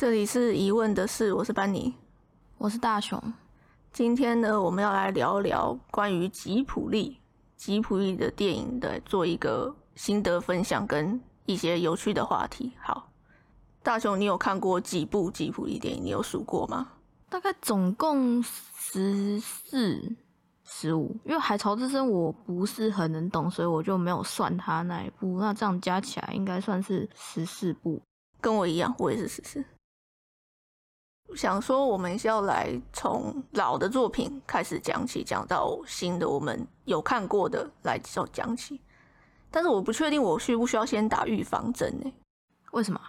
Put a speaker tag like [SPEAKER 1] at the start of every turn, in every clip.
[SPEAKER 1] 这里是疑问的事，我是班尼，
[SPEAKER 2] 我是大雄。
[SPEAKER 1] 今天呢，我们要来聊聊关于吉普力、吉普力的电影的，做一个心得分享跟一些有趣的话题。好，大雄，你有看过几部吉普力电影？你有数过吗？
[SPEAKER 2] 大概总共十四、十五。因为《海潮之声》我不是很能懂，所以我就没有算它那一部。那这样加起来应该算是十四部。
[SPEAKER 1] 跟我一样，我也是十四。想说，我们要来从老的作品开始讲起，讲到新的，我们有看过的来就讲起。但是我不确定我需不需要先打预防针呢？
[SPEAKER 2] 为什么？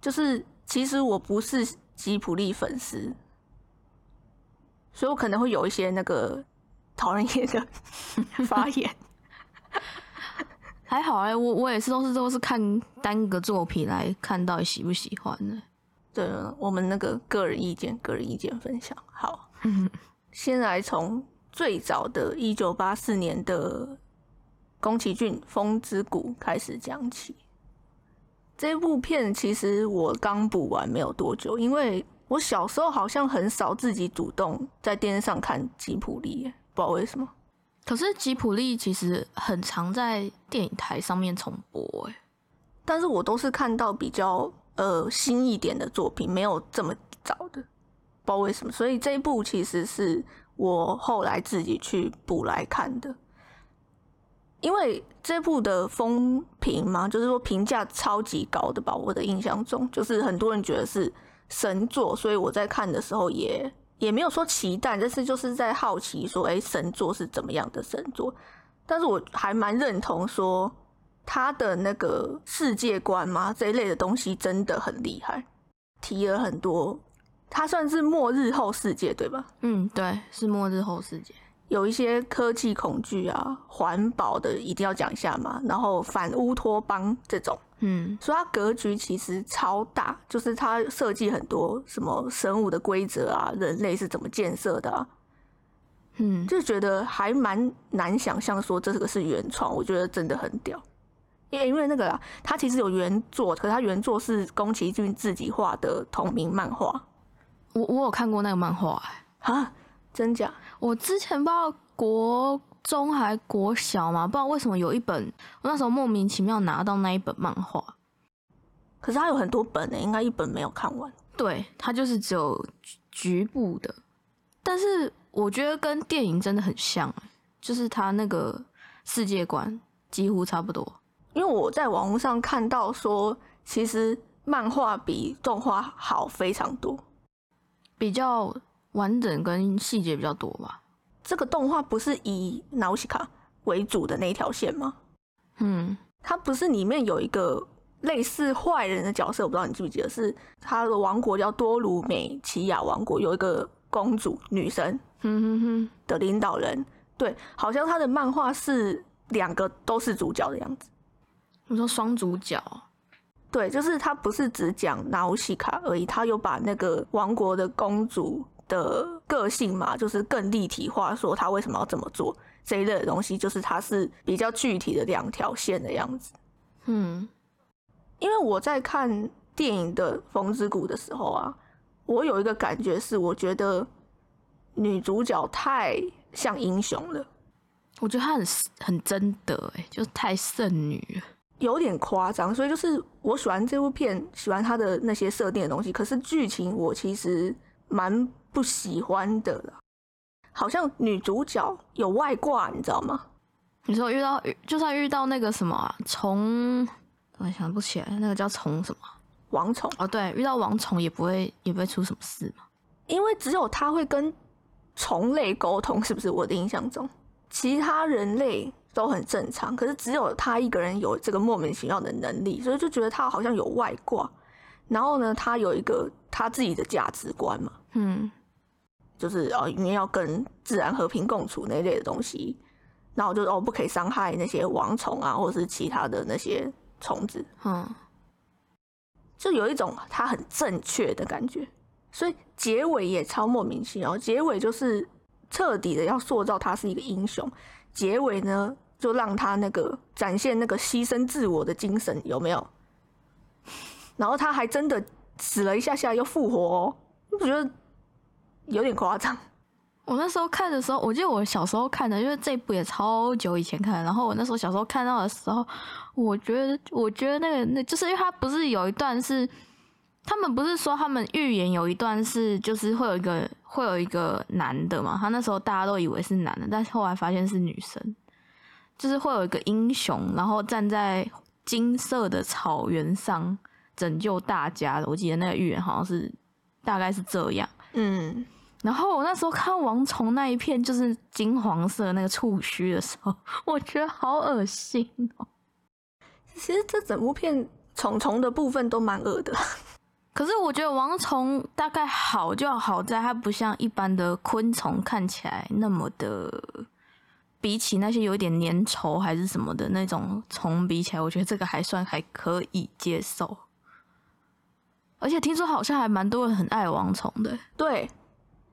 [SPEAKER 1] 就是其实我不是吉普力粉丝，所以我可能会有一些那个讨人厌的 发言。
[SPEAKER 2] 还好哎，我我也是都是都是看单个作品来看到底喜不喜欢的。
[SPEAKER 1] 对，我们那个个人意见，个人意见分享。好，先来从最早的一九八四年的宫崎骏《风之谷》开始讲起。这部片其实我刚补完没有多久，因为我小时候好像很少自己主动在电视上看吉普力，不知道为什么。
[SPEAKER 2] 可是吉普力其实很常在电影台上面重播，哎，
[SPEAKER 1] 但是我都是看到比较。呃，新一点的作品没有这么早的，不知道为什么，所以这一部其实是我后来自己去补来看的。因为这部的风评嘛，就是说评价超级高的吧，我的印象中，就是很多人觉得是神作，所以我在看的时候也也没有说期待，但是就是在好奇说，哎，神作是怎么样的神作？但是我还蛮认同说。他的那个世界观嘛，这一类的东西真的很厉害，提了很多。它算是末日后世界对吧？
[SPEAKER 2] 嗯，对，是末日后世界，
[SPEAKER 1] 有一些科技恐惧啊，环保的一定要讲一下嘛。然后反乌托邦这种，嗯，所以它格局其实超大，就是它设计很多什么生物的规则啊，人类是怎么建设的，啊嗯，就觉得还蛮难想象说这个是原创，我觉得真的很屌。因因为那个啦，他其实有原作，可是他原作是宫崎骏自己画的同名漫画。
[SPEAKER 2] 我我有看过那个漫画，
[SPEAKER 1] 啊，真假？
[SPEAKER 2] 我之前不知道国中还国小嘛，不知道为什么有一本，我那时候莫名其妙拿到那一本漫画。
[SPEAKER 1] 可是他有很多本呢，应该一本没有看完。
[SPEAKER 2] 对，他就是只有局部的，但是我觉得跟电影真的很像，就是他那个世界观几乎差不多。
[SPEAKER 1] 因为我在网络上看到说，其实漫画比动画好非常多，
[SPEAKER 2] 比较完整跟细节比较多吧。
[SPEAKER 1] 这个动画不是以纳西卡为主的那一条线吗？嗯，它不是里面有一个类似坏人的角色，我不知道你记不记得，是他的王国叫多鲁美奇亚王国，有一个公主女神，哼哼哼的领导人。对，好像他的漫画是两个都是主角的样子。
[SPEAKER 2] 你说双主角，
[SPEAKER 1] 对，就是他不是只讲纳乌西卡而已，他有把那个王国的公主的个性嘛，就是更立体化，说他为什么要这么做这一类的东西，就是他是比较具体的两条线的样子。嗯，因为我在看电影的《风之谷》的时候啊，我有一个感觉是，我觉得女主角太像英雄了，
[SPEAKER 2] 我觉得她很很真的，哎，就太圣女了。
[SPEAKER 1] 有点夸张，所以就是我喜欢这部片，喜欢它的那些设定的东西。可是剧情我其实蛮不喜欢的了，好像女主角有外挂，你知道吗？
[SPEAKER 2] 你说遇到就算遇到那个什么虫，我想不起来，那个叫虫什么
[SPEAKER 1] 王虫
[SPEAKER 2] 哦，对，遇到王虫也不会也不会出什么事嘛，
[SPEAKER 1] 因为只有他会跟虫类沟通，是不是？我的印象中，其他人类。都很正常，可是只有他一个人有这个莫名其妙的能力，所以就觉得他好像有外挂。然后呢，他有一个他自己的价值观嘛，嗯，就是哦，因为要跟自然和平共处那一类的东西，然后就哦不可以伤害那些王虫啊，或者是其他的那些虫子，嗯，就有一种他很正确的感觉。所以结尾也超莫名其妙，结尾就是彻底的要塑造他是一个英雄。结尾呢，就让他那个展现那个牺牲自我的精神有没有？然后他还真的死了一下下又复活、哦，我觉得有点夸张。
[SPEAKER 2] 我那时候看的时候，我记得我小时候看的，因为这部也超久以前看。然后我那时候小时候看到的时候，我觉得，我觉得那个那就是因为他不是有一段是，他们不是说他们预言有一段是，就是会有一个会有一个男的嘛，他那时候大家都以为是男的，但是后来发现是女生，就是会有一个英雄，然后站在金色的草原上拯救大家的。我记得那个预言好像是大概是这样。
[SPEAKER 1] 嗯，
[SPEAKER 2] 然后我那时候看王虫那一片就是金黄色那个触须的时候，我觉得好恶心哦。
[SPEAKER 1] 其实这整部片虫虫的部分都蛮恶的。
[SPEAKER 2] 可是我觉得王虫大概好就好在它不像一般的昆虫看起来那么的，比起那些有一点粘稠还是什么的那种虫比起来，我觉得这个还算还可以接受。而且听说好像还蛮多人很爱王虫的，
[SPEAKER 1] 对，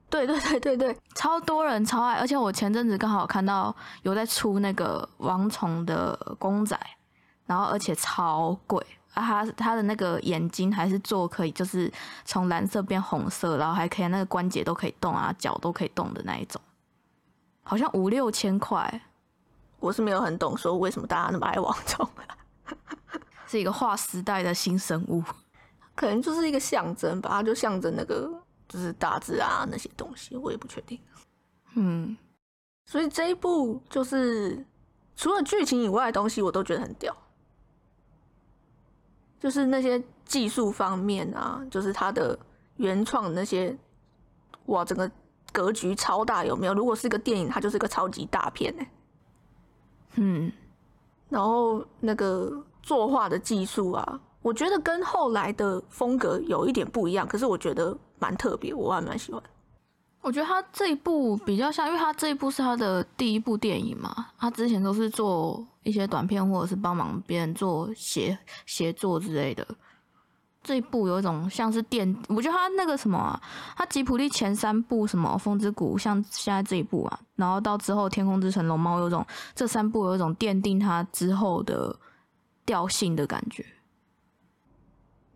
[SPEAKER 1] 对对对对对，
[SPEAKER 2] 超多人超爱。而且我前阵子刚好看到有在出那个王虫的公仔，然后而且超贵啊！它它的那个眼睛还是做可以，就是从蓝色变红色，然后还可以那个关节都可以动啊，脚都可以动的那一种，好像五六千块，
[SPEAKER 1] 我是没有很懂说为什么大家那么爱王虫，
[SPEAKER 2] 是一个划时代的新生物。
[SPEAKER 1] 可能就是一个象征吧，它就象征那个就是大自然啊那些东西，我也不确定。
[SPEAKER 2] 嗯，
[SPEAKER 1] 所以这一部就是除了剧情以外的东西，我都觉得很屌。就是那些技术方面啊，就是它的原创那些，哇，整个格局超大，有没有？如果是一个电影，它就是个超级大片呢、
[SPEAKER 2] 嗯，
[SPEAKER 1] 然后那个作画的技术啊，我觉得跟后来的风格有一点不一样，可是我觉得蛮特别，我还蛮喜欢。
[SPEAKER 2] 我觉得他这一部比较像，因为他这一部是他的第一部电影嘛，他之前都是做一些短片或者是帮忙别人做协协作之类的。这一部有一种像是电，我觉得他那个什么啊，他吉普力前三部什么《风之谷》，像现在这一部啊，然后到之后《天空之城》《龙猫》，有种这三部有一种奠定他之后的调性的感觉。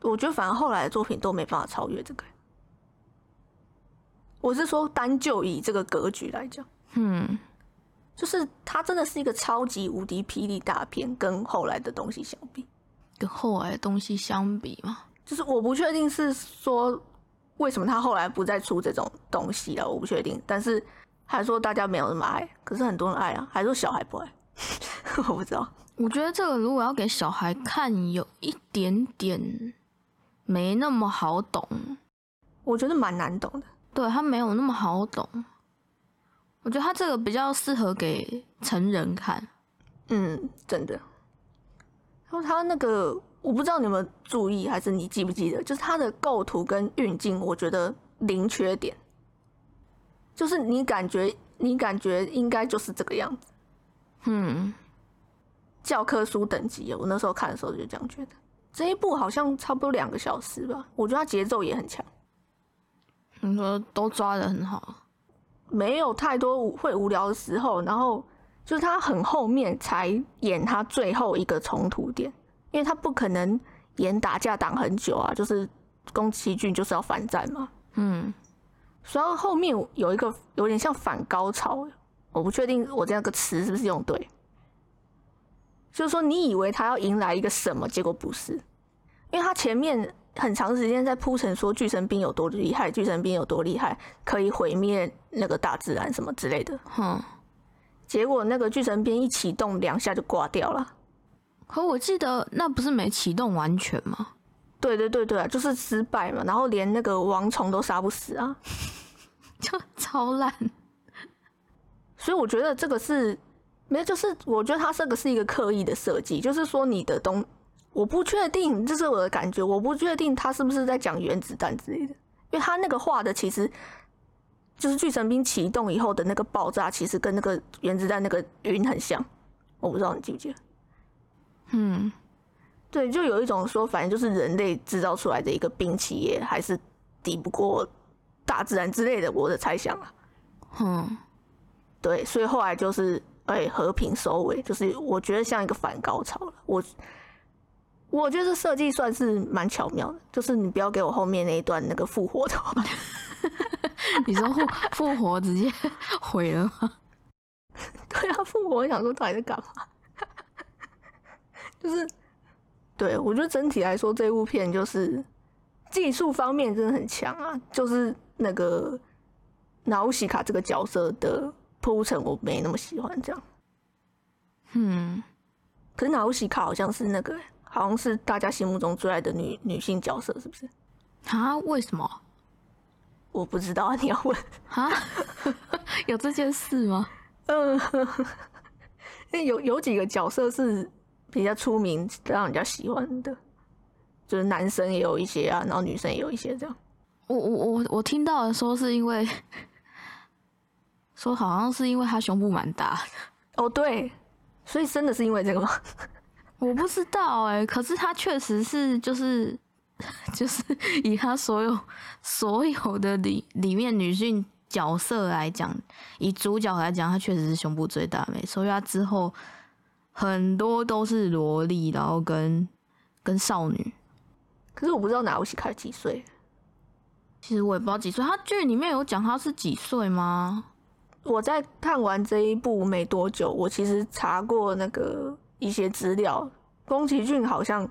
[SPEAKER 1] 我觉得反而后来的作品都没办法超越这个。我是说，单就以这个格局来讲，
[SPEAKER 2] 嗯，
[SPEAKER 1] 就是它真的是一个超级无敌霹雳大片，跟后来的东西相比，
[SPEAKER 2] 跟后来的东西相比嘛，
[SPEAKER 1] 就是我不确定是说为什么他后来不再出这种东西了，我不确定。但是还说大家没有那么爱，可是很多人爱啊，还说小孩不爱，我不知道。
[SPEAKER 2] 我觉得这个如果要给小孩看，有一点点没那么好懂，
[SPEAKER 1] 我觉得蛮难懂的。
[SPEAKER 2] 对他没有那么好懂。我觉得他这个比较适合给成人看。
[SPEAKER 1] 嗯，真的。然后他那个，我不知道你有没有注意，还是你记不记得，就是他的构图跟运镜，我觉得零缺点。就是你感觉，你感觉应该就是这个样子，
[SPEAKER 2] 嗯，
[SPEAKER 1] 教科书等级。我那时候看的时候就这样觉得。这一部好像差不多两个小时吧，我觉得它节奏也很强，
[SPEAKER 2] 你说都抓的很好。
[SPEAKER 1] 没有太多无会无聊的时候。然后就是他很后面才演他最后一个冲突点，因为他不可能演打架打很久啊，就是宫崎骏就是要反战嘛。
[SPEAKER 2] 嗯，
[SPEAKER 1] 所以后面有一个有点像反高潮，我不确定我这样个词是不是用对。就是说，你以为他要迎来一个什么，结果不是，因为他前面很长时间在铺陈说巨神兵有多厉害，巨神兵有多厉害，可以毁灭那个大自然什么之类的。
[SPEAKER 2] 哼。
[SPEAKER 1] 结果那个巨神兵一启动，两下就挂掉了。
[SPEAKER 2] 可我记得那不是没启动完全吗？
[SPEAKER 1] 对对对对啊，就是失败嘛，然后连那个王虫都杀不死啊，
[SPEAKER 2] 就超烂。
[SPEAKER 1] 所以我觉得这个是没有，就是我觉得它这个是一个刻意的设计，就是说你的东，我不确定，这是我的感觉，我不确定他是不是在讲原子弹之类的，因为他那个画的其实就是巨神兵启动以后的那个爆炸，其实跟那个原子弹那个云很像，我不知道你记不记得。
[SPEAKER 2] 嗯，
[SPEAKER 1] 对，就有一种说，反正就是人类制造出来的一个兵器，也还是抵不过大自然之类的，我的猜想啊。
[SPEAKER 2] 嗯，
[SPEAKER 1] 对，所以后来就是哎、和平收尾，就是我觉得像一个反高潮了。我我觉得设计算是蛮巧妙的，就是你不要给我后面那一段那个复活的话，
[SPEAKER 2] 你说复复活直接毁了吗？
[SPEAKER 1] 对啊，复活我想说到底在干嘛？就是，对我觉得整体来说这部片就是技术方面真的很强啊，就是那个纳乌西卡这个角色的铺陈我没那么喜欢这样。
[SPEAKER 2] 嗯，
[SPEAKER 1] 可是纳乌西卡好像是那个，好像是大家心目中最爱的女女性角色，是不是？
[SPEAKER 2] 啊？为什么？
[SPEAKER 1] 我不知道啊，你要问。
[SPEAKER 2] 啊？有这件事吗？
[SPEAKER 1] 嗯，因为有有几个角色是比较出名，让人家喜欢的，就是男生也有一些啊，然后女生也有一些这样。
[SPEAKER 2] 我我我我听到的说是因为，说好像是因为他胸部蛮大的。
[SPEAKER 1] 哦，对，所以真的是因为这个吗？
[SPEAKER 2] 我不知道哎、可是他确实是就是就是以他所有所有的里里面女性角色来讲，以主角来讲，他确实是胸部最大，没错。因为他之后很多都是萝莉，然后跟跟少女。
[SPEAKER 1] 可是我不知道哪有西卡几岁，
[SPEAKER 2] 其实我也不知道几岁，他剧里面有讲他是几岁吗？
[SPEAKER 1] 我在看完这一部没多久，我其实查过那个一些资料，宫崎骏好像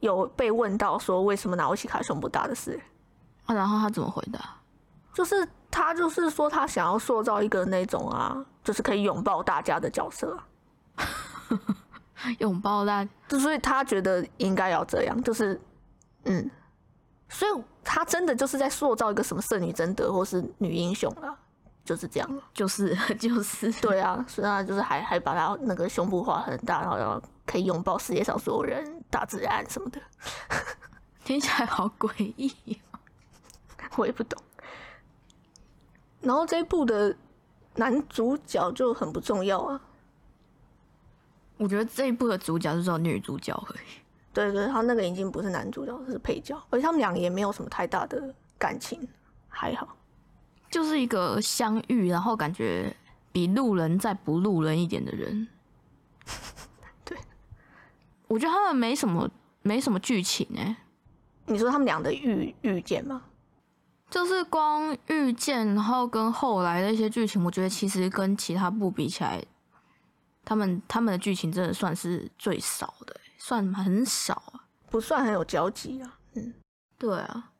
[SPEAKER 1] 有被问到说为什么纳欧西卡胸不大的事，
[SPEAKER 2] 啊，然后他怎么回答？
[SPEAKER 1] 就是他就是说他想要塑造一个那种啊，就是可以拥抱大家的角色啊，
[SPEAKER 2] 拥抱大
[SPEAKER 1] 就所以他觉得应该要这样，就是嗯，所以他真的就是在塑造一个什么圣女贞德或是女英雄啊，就是这样。
[SPEAKER 2] 就是 就是
[SPEAKER 1] 对啊，所以他就是还还把他那个胸部画很大，然后然后可以拥抱世界上所有人、大自然什么的，
[SPEAKER 2] 听起来好诡异。
[SPEAKER 1] 我也不懂。然后这一部的男主角就很不重要啊，
[SPEAKER 2] 我觉得这一部的主角就是女主角而已。
[SPEAKER 1] 对对，他那个已经不是男主角，是配角，而且他们俩也没有什么太大的感情，还好。
[SPEAKER 2] 就是一个相遇，然后感觉比路人再不路人一点的人。
[SPEAKER 1] 对，
[SPEAKER 2] 我觉得他们没什么没什么剧情哎、
[SPEAKER 1] 你说他们俩的遇遇见吗？
[SPEAKER 2] 就是光遇见，然后跟后来的一些剧情，我觉得其实跟其他部比起来，他们他们的剧情真的算是最少的欸、算很少啊。
[SPEAKER 1] 不算很有交集啊。嗯，
[SPEAKER 2] 对啊，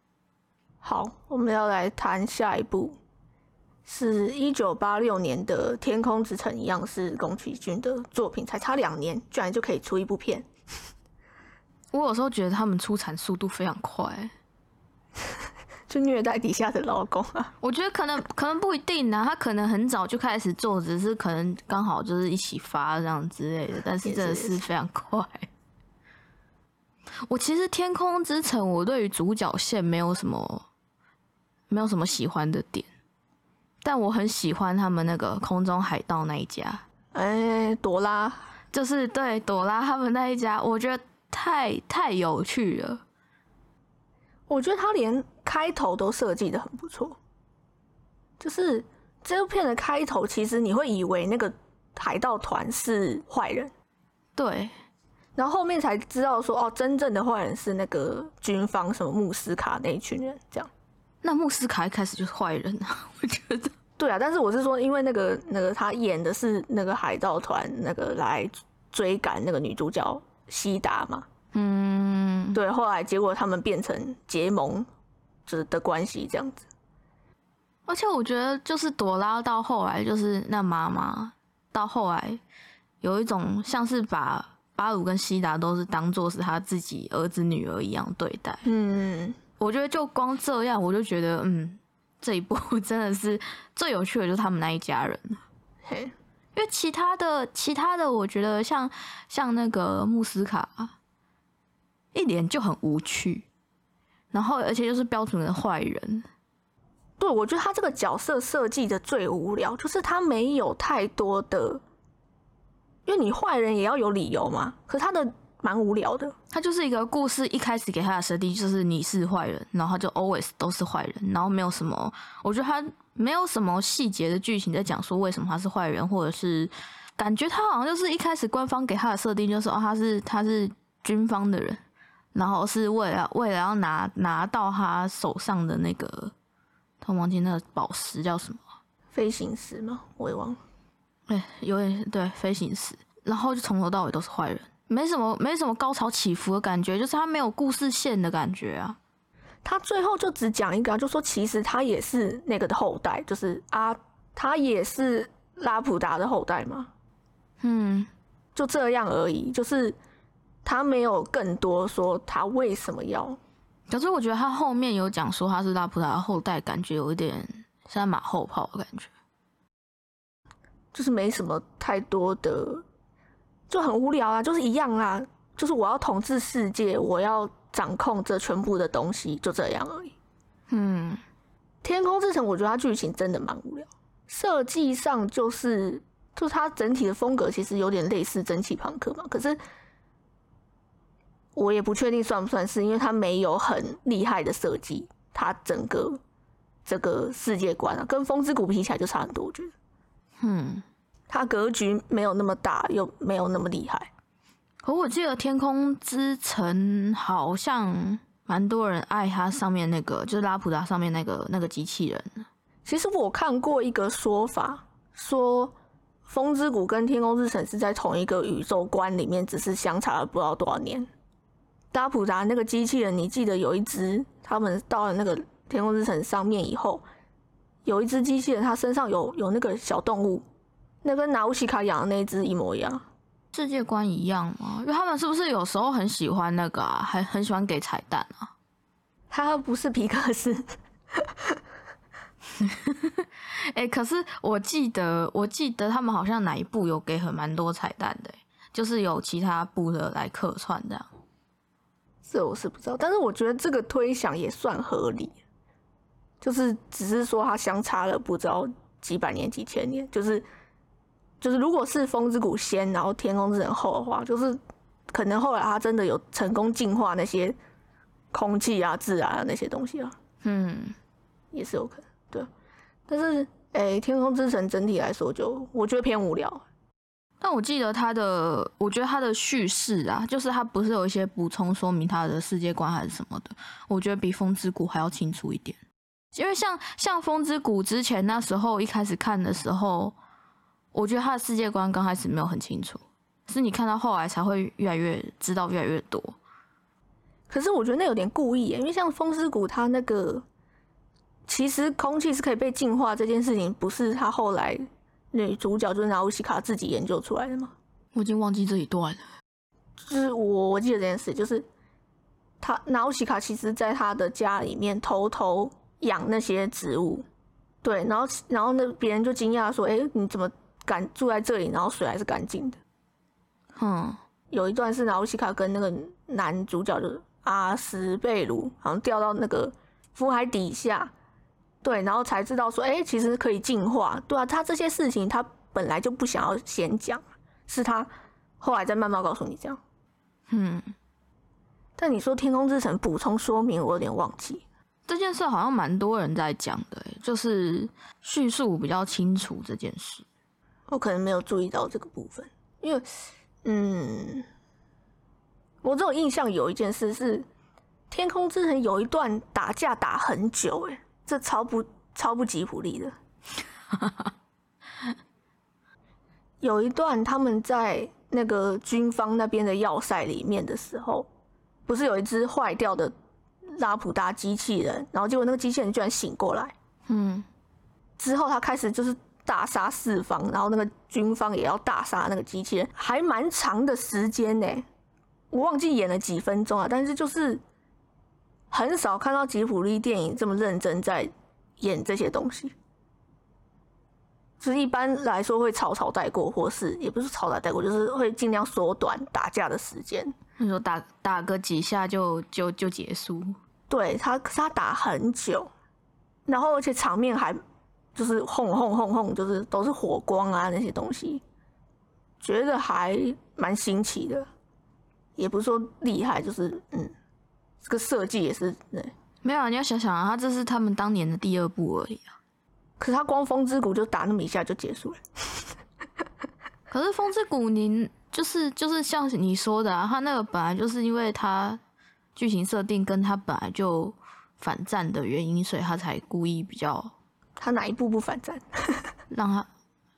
[SPEAKER 1] 好，我们要来谈下一部，是一九八六年的《天空之城》，一样是宫崎骏的作品，才差两年，居然就可以出一部片。
[SPEAKER 2] 我有时候觉得他们出产速度非常快欸、
[SPEAKER 1] 就虐待底下的老公啊！
[SPEAKER 2] 我觉得可能可能不一定啊，他可能很早就开始做，只是可能刚好就是一起发这样之类的，但是真的
[SPEAKER 1] 是
[SPEAKER 2] 是非常快。我其实《天空之城》，我对于主角线没有什么没有什么喜欢的点，但我很喜欢他们那个空中海盗那一家，
[SPEAKER 1] 哎、朵拉，
[SPEAKER 2] 就是对朵拉他们那一家，我觉得太太有趣了。
[SPEAKER 1] 我觉得他连开头都设计的很不错，就是这部片的开头，其实你会以为那个海盗团是坏人，
[SPEAKER 2] 对，
[SPEAKER 1] 然后后面才知道说，哦，真正的坏人是那个军方什么穆斯卡那一群人，这样。
[SPEAKER 2] 那穆斯卡一开始就是坏人啊，我觉得。
[SPEAKER 1] 对啊，但是我是说，因为那个那个他演的是那个海盗团那个来追赶那个女主角西达嘛，
[SPEAKER 2] 嗯，
[SPEAKER 1] 对，后来结果他们变成结盟，就是的关系这样子。
[SPEAKER 2] 而且我觉得，就是朵拉到后来，就是那妈妈到后来有一种像是把巴鲁跟西达都是当做是他自己儿子女儿一样对待。
[SPEAKER 1] 嗯，
[SPEAKER 2] 我觉得就光这样，我就觉得，嗯，这一部 真的是最有趣的，就是他们那一家人。
[SPEAKER 1] 嘿，
[SPEAKER 2] 因为其他的其他的，我觉得像像那个穆斯卡，一脸就很无趣，然后而且就是标准的坏人。
[SPEAKER 1] 对，我觉得他这个角色设计的最无聊，就是他没有太多的，因为你坏人也要有理由嘛，可是他的蛮无聊的。
[SPEAKER 2] 他就是一个故事一开始给他的设定就是你是坏人，然后就 always 都是坏人，然后没有什么，我觉得他没有什么细节的剧情在讲说为什么他是坏人，或者是感觉他好像就是一开始官方给他的设定就是哦他是他是军方的人，然后是为了为了要拿拿到他手上的那个，他忘记那个宝石叫什么，
[SPEAKER 1] 飞行石吗？我也忘了。
[SPEAKER 2] 哎、有点对飞行石，然后就从头到尾都是坏人，没什么没什么高潮起伏的感觉，就是他没有故事线的感觉啊。
[SPEAKER 1] 他最后就只讲一个啊，就说其实他也是那个的后代，就是啊，他也是拉普达的后代嘛，
[SPEAKER 2] 嗯，
[SPEAKER 1] 就这样而已。就是他没有更多说他为什么要，
[SPEAKER 2] 可是我觉得他后面有讲说他是拉普达的后代，感觉有一点像马后炮的感觉。
[SPEAKER 1] 就是没什么太多的，就很无聊啊，就是一样啊，就是我要统治世界，我要掌控这全部的东西，就这样而已。
[SPEAKER 2] 嗯，
[SPEAKER 1] 天空之城，我觉得它剧情真的蛮无聊，设计上就是就是它整体的风格其实有点类似蒸汽朋克嘛，可是我也不确定算不算是，因为它没有很厉害的设计，它整个这个世界观啊，跟风之谷比起来就差很多，我觉得
[SPEAKER 2] 嗯，
[SPEAKER 1] 它格局没有那么大，又没有那么厉害。
[SPEAKER 2] 可我记得天空之城好像蛮多人爱它上面那个，就是拉普达上面那个那个机器人。
[SPEAKER 1] 其实我看过一个说法，说风之谷跟天空之城是在同一个宇宙观里面，只是相差了不知道多少年。拉普达那个机器人，你记得有一只，他们到了那个天空之城上面以后，有一只机器人，它身上有有那个小动物，那跟拿乌西卡养的那只一模一样。
[SPEAKER 2] 世界观一样吗？因为他们是不是有时候很喜欢那个啊，还很喜欢给彩蛋啊？
[SPEAKER 1] 它不是皮克斯，
[SPEAKER 2] 哎、可是我记得，我记得他们好像哪一部有给很蛮多彩蛋的欸、就是有其他部的来客串这样。
[SPEAKER 1] 这我是不知道，但是我觉得这个推想也算合理，就是只是说它相差了不知道几百年、几千年，就是就是如果是风之谷先，然后天空之城后的话，就是可能后来它真的有成功进化那些空气啊、自然啊那些东西啊，
[SPEAKER 2] 嗯，
[SPEAKER 1] 也是有可能，对。但是诶、天空之城整体来说就我觉得偏无聊，
[SPEAKER 2] 但我记得他的，我觉得他的叙事啊，就是他不是有一些补充说明他的世界观还是什么的，我觉得比风之谷还要清楚一点。因为像像风之谷之前那时候一开始看的时候，我觉得他的世界观刚开始没有很清楚，是你看到后来才会越来越知道越来越多。
[SPEAKER 1] 可是我觉得那有点故意耶，因为像风之谷它那个，其实空气是可以被净化这件事情，不是他后来女主角就是拿乌西卡自己研究出来的吗？
[SPEAKER 2] 我已经忘记这一段了。
[SPEAKER 1] 就是我我记得这件事，就是他拿乌西卡其实在他的家里面偷偷养那些植物，对，然后然后那别人就惊讶说：“哎、你怎么敢住在这里？然后水还是干净的？”
[SPEAKER 2] 嗯，
[SPEAKER 1] 有一段是拿乌西卡跟那个男主角就是阿斯贝鲁，好像掉到那个福海底下，对，然后才知道说，哎、其实可以进化，对啊，他这些事情他本来就不想要先讲，是他后来再慢慢告诉你这样。
[SPEAKER 2] 嗯，
[SPEAKER 1] 但你说天空之城补充说明，我有点忘记。
[SPEAKER 2] 这件事好像蛮多人在讲的欸，就是叙述比较清楚这件事。
[SPEAKER 1] 我可能没有注意到这个部分，因为，嗯，我只有印象有一件事是，天空之城有一段打架打很久，哎，这超不超不吉普力的。有一段他们在那个军方那边的要塞里面的时候，不是有一只坏掉的拉普达机器人，然后结果那个机器人居然醒过来，
[SPEAKER 2] 嗯，
[SPEAKER 1] 之后他开始就是大杀四方，然后那个军方也要大杀那个机器人，还蛮长的时间呢。我忘记演了几分钟啊，但是就是很少看到吉普力电影这么认真在演这些东西。就是一般来说会草草带过，或是也不是草草带过，就是会尽量缩短打架的时间。
[SPEAKER 2] 你说打打个几下就就就结束，
[SPEAKER 1] 对他，他打很久，然后而且场面还就是轰轰轰轰，就是都是火光啊那些东西，觉得还蛮新奇的，也不是说厉害，就是嗯，这个设计也是对。
[SPEAKER 2] 没有啊？你要想想啊，他这是他们当年的第二部而已啊。
[SPEAKER 1] 可是他光风之谷就打那么一下就结束了，
[SPEAKER 2] 可是风之谷，您就是就是像你说的啊，他那个本来就是因为他剧情设定跟他本来就反战的原因，所以他才故意比较
[SPEAKER 1] 他哪一步不反战？
[SPEAKER 2] 让他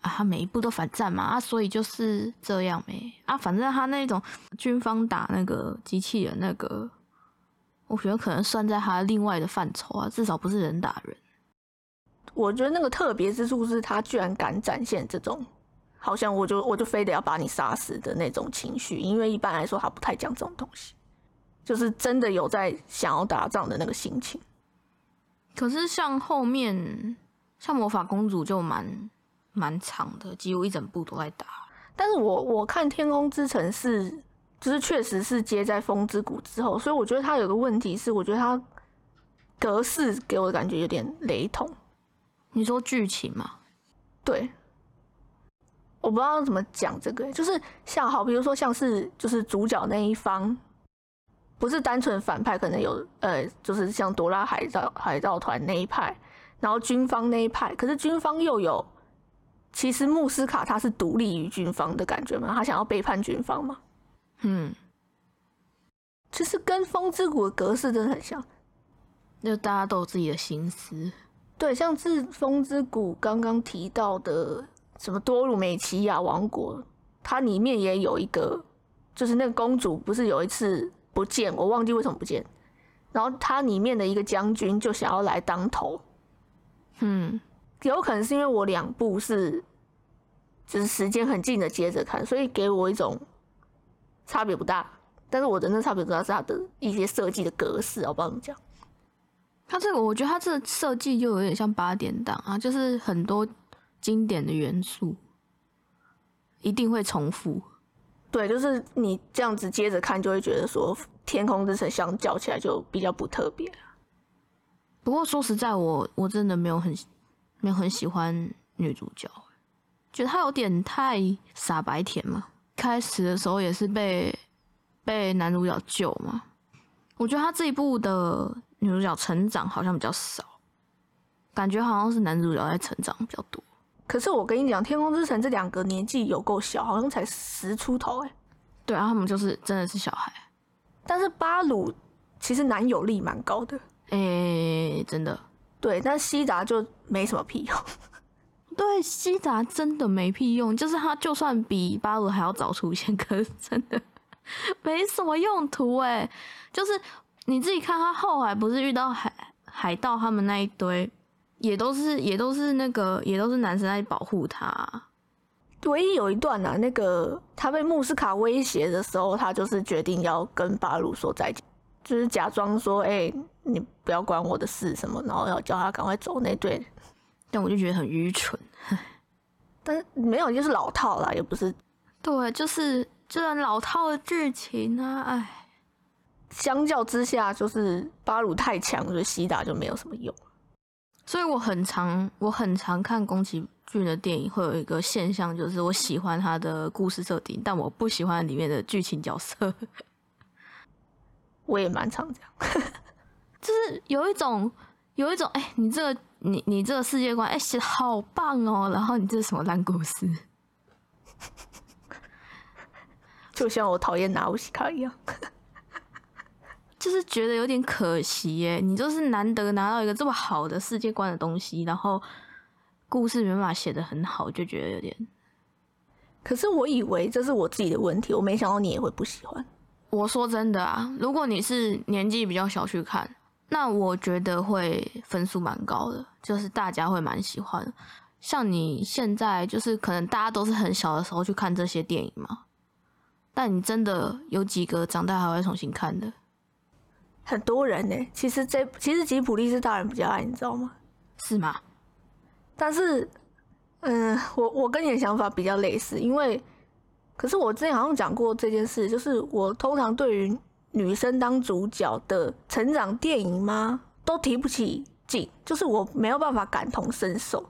[SPEAKER 2] 啊，他每一步都反战嘛啊，所以就是这样呗啊，反正他那种军方打那个机器人那个，我觉得可能算在他另外的范畴啊，至少不是人打人。
[SPEAKER 1] 我觉得那个特别之处是他居然敢展现这种，好像我就我就非得要把你杀死的那种情绪，因为一般来说他不太讲这种东西，就是真的有在想要打仗的那个心情。
[SPEAKER 2] 可是像后面像魔法公主就蛮蛮长的，几乎一整部都在打。
[SPEAKER 1] 但是我我看天空之城是，就是确实是接在风之谷之后，所以我觉得它有个问题是，我觉得它格式给我的感觉有点雷同。
[SPEAKER 2] 你说剧情吗？
[SPEAKER 1] 对，我不知道怎么讲这个，就是像好，比如说像是就是主角那一方，不是单纯反派，可能有呃，就是像朵拉海盗海盗团那一派，然后军方那一派，可是军方又有，其实穆斯卡他是独立于军方的感觉嘛，他想要背叛军方嘛，
[SPEAKER 2] 嗯，
[SPEAKER 1] 其实跟风之谷的格式真的很像。
[SPEAKER 2] 就大家都有自己的心思。
[SPEAKER 1] 对，像是风之谷刚刚提到的什么多鲁美奇亚王国，它里面也有一个，就是那个公主不是有一次不见，我忘记为什么不见，然后它里面的一个将军就想要来当头，
[SPEAKER 2] 嗯，
[SPEAKER 1] 有可能是因为我两部是就是时间很近的接着看，所以给我一种差别不大，但是我真的差别主要是它的一些设计的格式，我不知道怎么讲。
[SPEAKER 2] 它这个我觉得它这个设计就有点像八点档啊，就是很多经典的元素一定会重复。
[SPEAKER 1] 对，就是你这样子接着看，就会觉得说《天空之城》相较起来就比较不特别。
[SPEAKER 2] 不过说实在，我我真的没有很没有很喜欢女主角，觉得她有点太傻白甜嘛。开始的时候也是被被男主角救嘛，我觉得他这一部的。女主角成长好像比较少，感觉好像是男主角在成长比较多。
[SPEAKER 1] 可是我跟你讲，《天空之城》这两个年纪有够小，好像才十出头哎。
[SPEAKER 2] 对啊，他们就是真的是小孩。
[SPEAKER 1] 但是巴鲁其实男友力蛮高的，
[SPEAKER 2] 哎，真的。
[SPEAKER 1] 对，但西达就没什么屁用。
[SPEAKER 2] 对，西达真的没屁用，就是他就算比巴鲁还要早出现，可是真的没什么用途哎，就是。你自己看，他后来不是遇到海海盗，他们那一堆也都是也都是那个也都是男生在保护他。
[SPEAKER 1] 唯一有一段啊，那个他被穆斯卡威胁的时候，他就是决定要跟巴鲁说再见，就是假装说：“哎，你不要管我的事什么。”然后要叫他赶快走那对。
[SPEAKER 2] 但我就觉得很愚蠢。
[SPEAKER 1] 但是没有，就是老套啦，也不是。
[SPEAKER 2] 对，就是这段老套的剧情啊，哎。
[SPEAKER 1] 相较之下，就是巴鲁太强，所以西达就没有什么用。
[SPEAKER 2] 所以我很常我很常看宫崎骏的电影，会有一个现象，就是我喜欢他的故事设定，但我不喜欢里面的剧情角色。
[SPEAKER 1] 我也蛮常这样，
[SPEAKER 2] 就是有一种有一种，哎，你这个你你这个世界观，哎，写的好棒哦，然后你这是什么烂故事？
[SPEAKER 1] 就像我讨厌拿乌西卡一样。
[SPEAKER 2] 就是觉得有点可惜耶，你就是难得拿到一个这么好的世界观的东西，然后故事没办法写的很好，就觉得有点。
[SPEAKER 1] 可是我以为这是我自己的问题，我没想到你也会不喜欢。
[SPEAKER 2] 我说真的啊，如果你是年纪比较小去看，那我觉得会分数蛮高的，就是大家会蛮喜欢。像你现在就是可能大家都是很小的时候去看这些电影嘛，但你真的有几个长大还会重新看的？
[SPEAKER 1] 很多人呢，其实这其实吉普力是大人比较爱，你知道吗？
[SPEAKER 2] 是吗？
[SPEAKER 1] 但是，嗯，我我跟你的想法比较类似，因为，可是我之前好像讲过这件事，就是我通常对于女生当主角的成长电影吗，都提不起劲，就是我没有办法感同身受，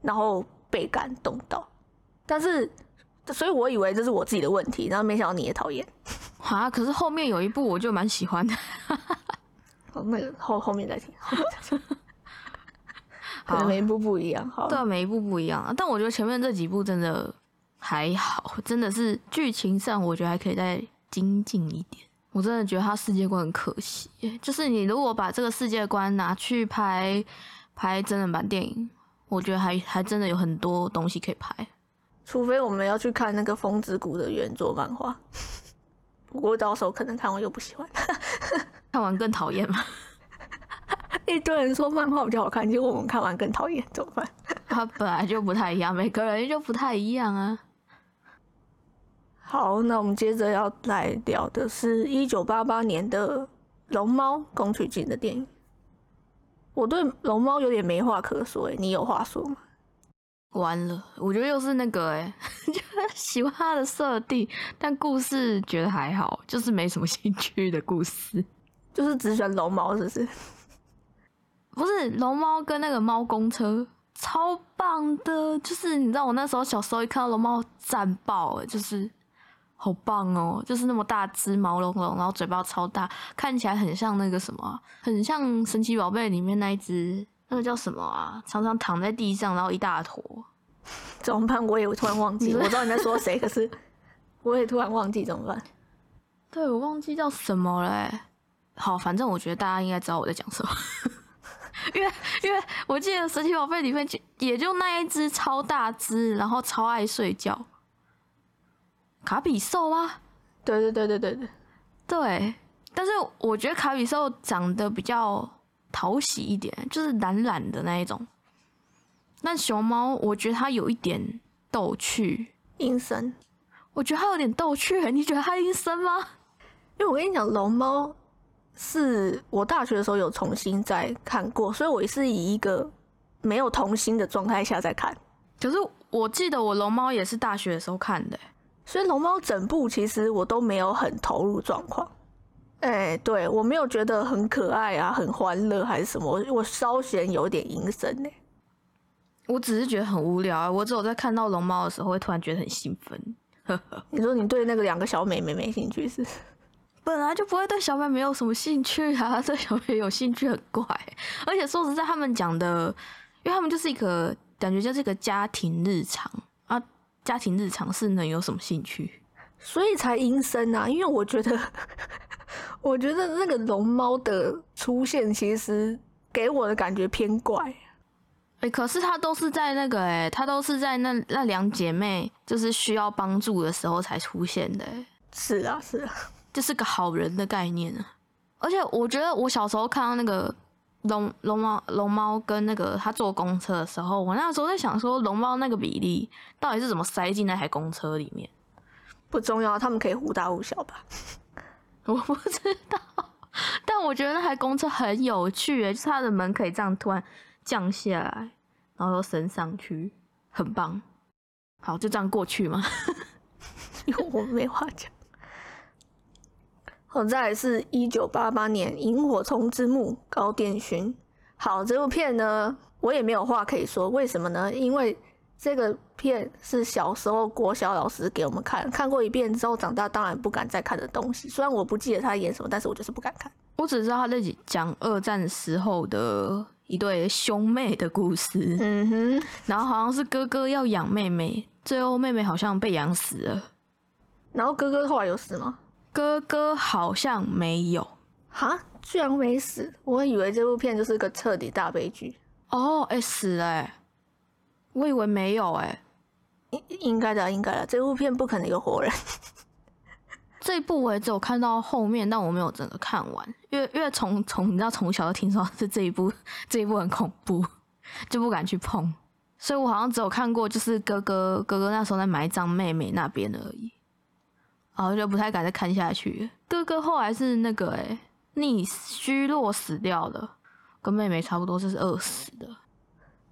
[SPEAKER 1] 然后被感动到，但是，所以我以为这是我自己的问题，然后没想到你也讨厌。
[SPEAKER 2] 啊！可是后面有一部我就蛮喜欢的，
[SPEAKER 1] 好，那个后后面再听。好，每一部不一样，好，
[SPEAKER 2] 对，每一部不一样。但我觉得前面这几部真的还好，真的是剧情上我觉得还可以再精进一点。我真的觉得他世界观很可惜，就是你如果把这个世界观拿去拍拍真人版电影，我觉得还还真的有很多东西可以拍。
[SPEAKER 1] 除非我们要去看那个《风之谷》的原作漫画，不过到时候可能看完又不喜欢，
[SPEAKER 2] 看完更讨厌嘛？
[SPEAKER 1] 一堆人说漫画比较好看，结果我们看完更讨厌，怎么办？
[SPEAKER 2] 它本来就不太一样，每个人就不太一样啊。
[SPEAKER 1] 好，那我们接着要来聊的是一九八八年的《龙猫》宫崎骏的电影。我对龙猫有点没话可说，哎，你有话说吗？
[SPEAKER 2] 完了，我觉得又是那个哎，就喜欢它的设定，但故事觉得还好，就是没什么兴趣的故事，
[SPEAKER 1] 就是只喜欢龙猫，是不是？
[SPEAKER 2] 不是龙猫跟那个猫公车超棒的，就是你知道我那时候小时候一看到龙猫赞爆哎，就是好棒哦，就是那么大只毛茸茸，然后嘴巴超大，看起来很像那个什么，很像神奇宝贝里面那一只。那个叫什么啊？常常躺在地上，然后一大坨，
[SPEAKER 1] 怎么办？我也突然忘记，我知道你在说谁，可是我也突然忘记怎么办？
[SPEAKER 2] 对，我忘记叫什么嘞。好，反正我觉得大家应该知道我在讲什么，因为因为我记得神奇宝贝里面就也就那一只超大只，然后超爱睡觉，卡比兽吗？
[SPEAKER 1] 对对对对对对
[SPEAKER 2] 对。但是我觉得卡比兽长得比较。讨喜一点，就是懒懒的那一种。那熊猫，我觉得它有一点逗趣、
[SPEAKER 1] 阴森。
[SPEAKER 2] 我觉得它有点逗趣，你觉得它阴森吗？
[SPEAKER 1] 因为我跟你讲，龙猫是我大学的时候有重新再看过，所以我是以一个没有童心的状态下在看。
[SPEAKER 2] 可是我记得我龙猫也是大学的时候看的，
[SPEAKER 1] 所以龙猫整部其实我都没有很投入状况。哎，对我没有觉得很可爱啊，很欢乐还是什么，我我稍显有点阴森呢。
[SPEAKER 2] 我只是觉得很无聊啊，我只有在看到龙猫的时候会突然觉得很兴奋。
[SPEAKER 1] 你说你对那个两个小美眉没兴趣是？
[SPEAKER 2] 本来就不会对小美没有什么兴趣啊，对小美有兴趣很怪。而且说实在，他们讲的，因为他们就是一个感觉就是一个家庭日常啊，家庭日常是能有什么兴趣？
[SPEAKER 1] 所以才阴森啊，因为我觉得。我觉得那个龙猫的出现，其实给我的感觉偏怪。
[SPEAKER 2] 哎，可是他都是在那个，哎，他都是在那那两姐妹就是需要帮助的时候才出现的。
[SPEAKER 1] 是啊，是啊，
[SPEAKER 2] 就是个好人的概念啊。而且我觉得我小时候看到那个龙龙猫龙猫跟那个他坐公车的时候，我那时候在想说，龙猫那个比例到底是怎么塞进那台公车里面？
[SPEAKER 1] 不重要，他们可以忽大忽小吧。
[SPEAKER 2] 我不知道，但我觉得那台公车很有趣诶，就是它的门可以这样突然降下来，然后又升上去，很棒。好，就这样过去吗？
[SPEAKER 1] 因为我没话讲。好，再来是一九八八年《萤火虫之墓》高电勋。好，这部片呢，我也没有话可以说，为什么呢？因为。这个片是小时候国小老师给我们看，看过一遍之后，长大当然不敢再看的东西。虽然我不记得他演什么，但是我就是不敢看。
[SPEAKER 2] 我只知道他在讲二战时候的一对兄妹的故事。嗯哼，然后好像是哥哥要养妹妹，最后妹妹好像被养死了。
[SPEAKER 1] 然后哥哥后来有死吗？
[SPEAKER 2] 哥哥好像没有。
[SPEAKER 1] 哈，居然没死！我以为这部片就是个彻底大悲剧。
[SPEAKER 2] 哦，哎，死了。我以为没有哎，
[SPEAKER 1] 应应该的，应该的。这部片不可能有活人。
[SPEAKER 2] 这一部我也只有看到后面，但我没有整个看完，因为因为从从你知道从小就听说是这一部 这一部很恐怖，就不敢去碰。所以我好像只有看过就是哥哥哥哥那时候在埋葬妹妹那边而已，然后就不太敢再看下去。哥哥后来是那个哎溺虚弱死掉了，跟妹妹差不多，就是饿死的。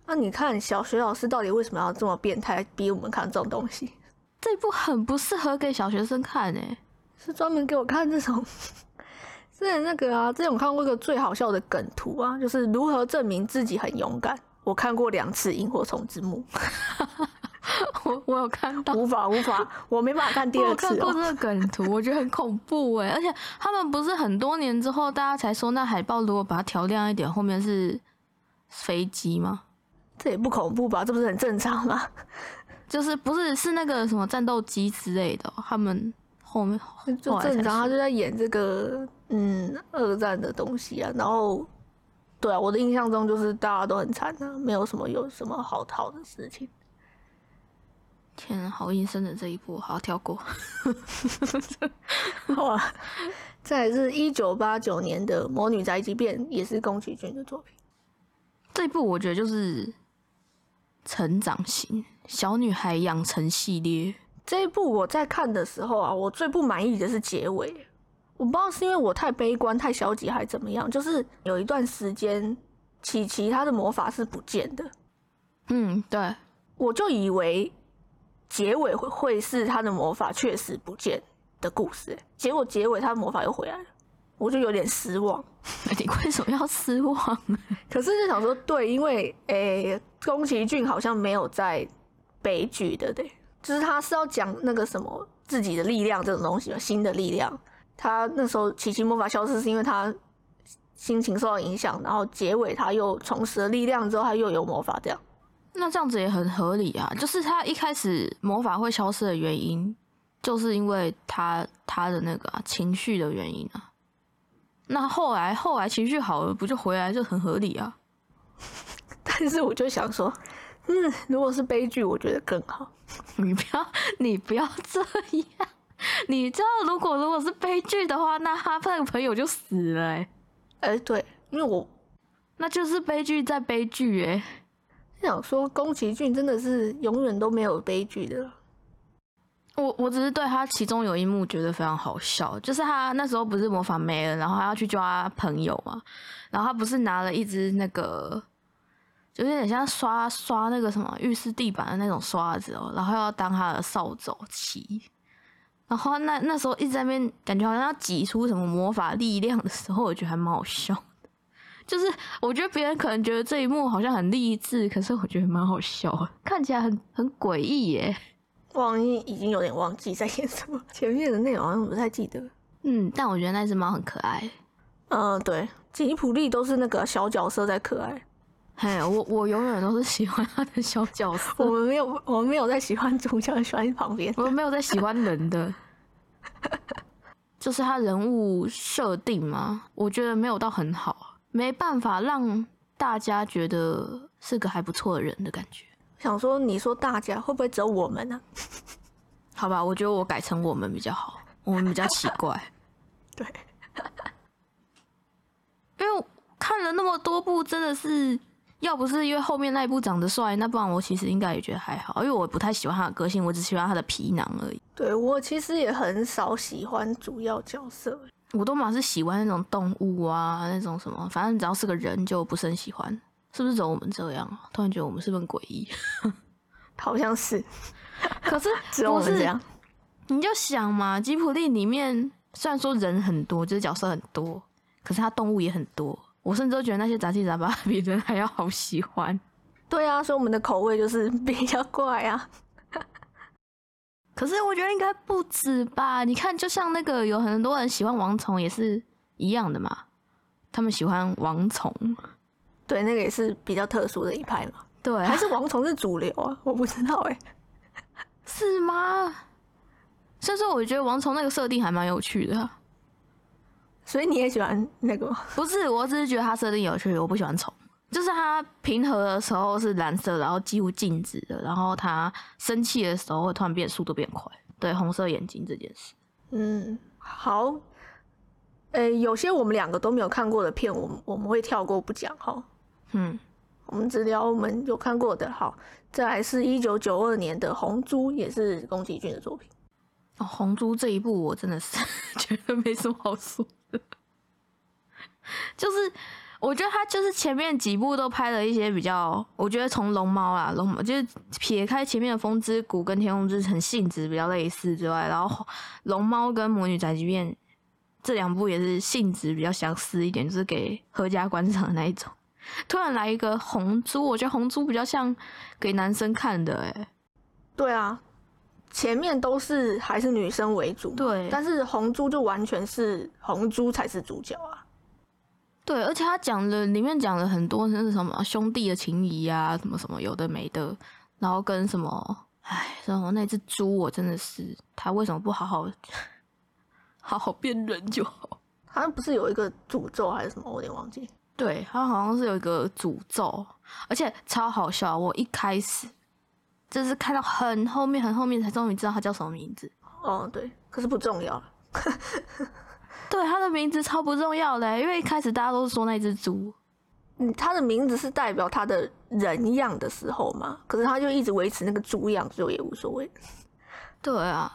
[SPEAKER 1] 那你看小学老师到底为什么要这么变态，逼我们看这种东西？
[SPEAKER 2] 这部很不适合给小学生看诶，
[SPEAKER 1] 是专门给我看这种。之前那个啊，之前我看过一个最好笑的梗图啊，就是如何证明自己很勇敢。我看过两次《萤火虫之墓》，
[SPEAKER 2] 我我有看到，
[SPEAKER 1] 无法无法，我没办法看第二次。
[SPEAKER 2] 我看过这个梗图，我觉得很恐怖哎，而且他们不是很多年之后，大家才说那海报如果把它调亮一点，后面是飞机吗？
[SPEAKER 1] 这也不恐怖吧？这不是很正常吗？
[SPEAKER 2] 就是不是是那个什么战斗机之类的，他们后面
[SPEAKER 1] 就正常，他就在演这个嗯二战的东西啊。然后，对啊，我的印象中就是大家都很惨啊，没有什么有什么好逃的事情。
[SPEAKER 2] 天啊，好阴森的这一部，好跳过。
[SPEAKER 1] 好啊，再来是一九八九年的《魔女宅急便》，也是宫崎骏的作品。
[SPEAKER 2] 这一部我觉得就是成长型小女孩养成系列。
[SPEAKER 1] 这一部我在看的时候啊，我最不满意的是结尾。我不知道是因为我太悲观、太消极，还是怎么样。就是有一段时间，琪琪她的魔法是不见的，
[SPEAKER 2] 嗯，对，
[SPEAKER 1] 我就以为结尾会会是他的魔法确实不见的故事，欸结果结尾他的魔法又回来了，我就有点失望。
[SPEAKER 2] 你为什么要失望？
[SPEAKER 1] 可是就想说，对，因为诶，宫崎骏好像没有在悲剧的，对，就是他是要讲那个什么自己的力量这种东西嘛，新的力量。他那时候奇迹魔法消失是因为他心情受到影响，然后结尾他又重拾了力量之后，他又有魔法这样。
[SPEAKER 2] 那这样子也很合理啊，就是他一开始魔法会消失的原因，就是因为他他的那个、啊、情绪的原因啊。那后来后来情绪好了，不就回来就很合理啊？
[SPEAKER 1] 但是我就想说，嗯，如果是悲剧，我觉得更好。
[SPEAKER 2] 你不要你不要这样，你知道如果如果是悲剧的话，那他那个朋友就死了、欸，
[SPEAKER 1] 哎、对，因为我
[SPEAKER 2] 那就是悲剧在悲剧哎、
[SPEAKER 1] 想说，宫崎骏真的是永远都没有悲剧的。
[SPEAKER 2] 我我只是对他其中有一幕觉得非常好笑，就是他那时候不是魔法没了，然后他要去救他朋友嘛，然后他不是拿了一只那个，就有点像刷刷那个什么浴室地板的那种刷子哦，然后要当他的扫帚骑，然后那那时候一直在那边感觉好像要挤出什么魔法力量的时候，我觉得还蛮好笑。就是我觉得别人可能觉得这一幕好像很励志，可是我觉得蛮好笑的，看起来很很诡异耶。
[SPEAKER 1] 忘记已经有点忘记在演什么，前面的内容好像不太记得。
[SPEAKER 2] 嗯，但我觉得那只猫很可爱。
[SPEAKER 1] 嗯，对，吉普力都是那个小角色在可爱，
[SPEAKER 2] 嘿，我我永远都是喜欢他的小角色，
[SPEAKER 1] 我们没有，我们没有在喜欢主角，喜欢旁边。
[SPEAKER 2] 我们没有在喜欢人的，就是他人物设定嘛，我觉得没有到很好，没办法让大家觉得是个还不错的人的感觉。
[SPEAKER 1] 想说，你说大家会不会只有我们呢、
[SPEAKER 2] 好吧，我觉得我改成我们比较好，我们比较奇怪，
[SPEAKER 1] 对，
[SPEAKER 2] 因为看了那么多部，真的是要不是因为后面那一部长得帅，那不然我其实应该也觉得还好，因为我不太喜欢他的个性，我只喜欢他的皮囊而已。
[SPEAKER 1] 对我其实也很少喜欢主要角色，
[SPEAKER 2] 我都嘛是喜欢那种动物啊，那种什么，反正只要是个人就不是很喜欢。是不是只有我们这样啊？突然觉得我们是不是很诡异？
[SPEAKER 1] 好像是
[SPEAKER 2] 可是
[SPEAKER 1] 只有我们这样。
[SPEAKER 2] 你就想嘛，吉普力里面虽然说人很多，就是角色很多，可是它动物也很多。我甚至都觉得那些杂七杂八比人还要好喜欢。
[SPEAKER 1] 对啊，所以我们的口味就是比较怪啊。
[SPEAKER 2] 可是我觉得应该不止吧？你看，就像那个有很多人喜欢王虫也是一样的嘛，他们喜欢王虫，
[SPEAKER 1] 对，那个也是比较特殊的一派嘛。
[SPEAKER 2] 对啊，
[SPEAKER 1] 还是王虫是主流啊？我不知道哎、
[SPEAKER 2] 是吗？所以说，我觉得王虫那个设定还蛮有趣的啊。
[SPEAKER 1] 所以你也喜欢那个吗？
[SPEAKER 2] 不是，我只是觉得他设定有趣，我不喜欢虫。就是它平和的时候是蓝色，然后几乎静止的，然后它生气的时候会突然变速度变快。对，红色眼睛这件事，
[SPEAKER 1] 嗯，好。诶、有些我们两个都没有看过的片，我们我们会跳过不讲哈。
[SPEAKER 2] 嗯，
[SPEAKER 1] 我们只聊我们有看过的。好，再来是一九九二年的《红猪》，也是宫崎骏的作品。
[SPEAKER 2] 哦，红猪这一部我真的是 觉得没什么好说的，就是我觉得他就是前面几部都拍了一些比较，我觉得从龙猫啦，龙猫就是撇开前面的风之谷跟天空之城性质比较类似之外，然后龙猫跟魔女宅急便这两部也是性质比较相似一点，就是给合家观赏的那一种。突然来一个红猪，我觉得红猪比较像给男生看的、欸，
[SPEAKER 1] 对啊，前面都是还是女生为主嘛，
[SPEAKER 2] 对
[SPEAKER 1] 但是红猪就完全是红猪才是主角啊。
[SPEAKER 2] 对，而且他讲了，里面讲了很多那是什么兄弟的情谊啊，什么什么有的没的，然后跟什么，哎，什么那只猪，我真的是他为什么不好好 好好变人就好。
[SPEAKER 1] 好像不是有一个诅咒还是什么，我有点忘记。
[SPEAKER 2] 对，他好像是有一个诅咒，而且超好笑。我一开始就是看到很后面、很后面才终于知道他叫什么名字。
[SPEAKER 1] 哦，对，可是不重要了。
[SPEAKER 2] 对，他的名字超不重要的，因为一开始大家都是说那只猪。
[SPEAKER 1] 嗯，他的名字是代表他的人样的时候嘛，可是他就一直维持那个猪样，所以也无所谓。
[SPEAKER 2] 对啊，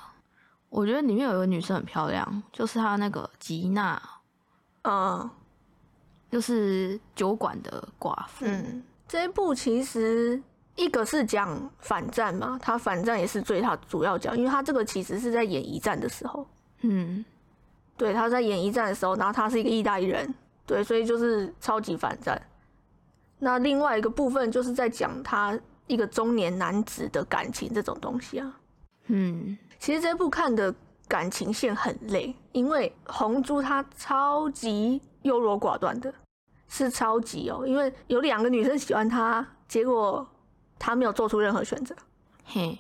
[SPEAKER 2] 我觉得里面有一个女生很漂亮，就是她那个吉娜，
[SPEAKER 1] 嗯
[SPEAKER 2] 就是酒馆的寡妇。
[SPEAKER 1] 嗯，这一部其实一个是讲反战嘛，他反战也是最他主要讲，因为他这个其实是在演一战的时候，
[SPEAKER 2] 嗯，
[SPEAKER 1] 对，他在演一战的时候，然后他是一个意大利人，对，所以就是超级反战。那另外一个部分就是在讲他一个中年男子的感情这种东西啊。
[SPEAKER 2] 嗯，
[SPEAKER 1] 其实这部看的感情线很累，因为红珠她超级优柔寡断的，是超级哦，因为有两个女生喜欢他，结果他没有做出任何选择。
[SPEAKER 2] 嘿，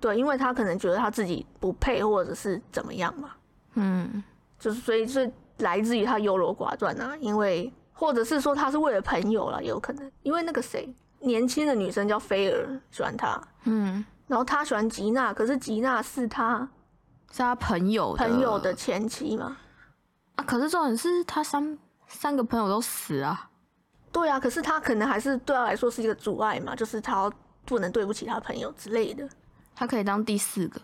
[SPEAKER 1] 对，因为他可能觉得他自己不配，或者是怎么样嘛，
[SPEAKER 2] 嗯，
[SPEAKER 1] 就是所以是来自于他优柔寡断啊，因为或者是说他是为了朋友啦，也有可能，因为那个谁，年轻的女生叫菲儿，喜欢他，
[SPEAKER 2] 嗯，
[SPEAKER 1] 然后他喜欢吉娜，可是吉娜是他
[SPEAKER 2] 是他朋友
[SPEAKER 1] 朋友的前妻嘛，
[SPEAKER 2] 啊。可是重点是他三三个朋友都死啊。
[SPEAKER 1] 对啊，可是他可能还是对他来说是一个阻碍嘛，就是他不能对不起他朋友之类的，
[SPEAKER 2] 他可以当第四个。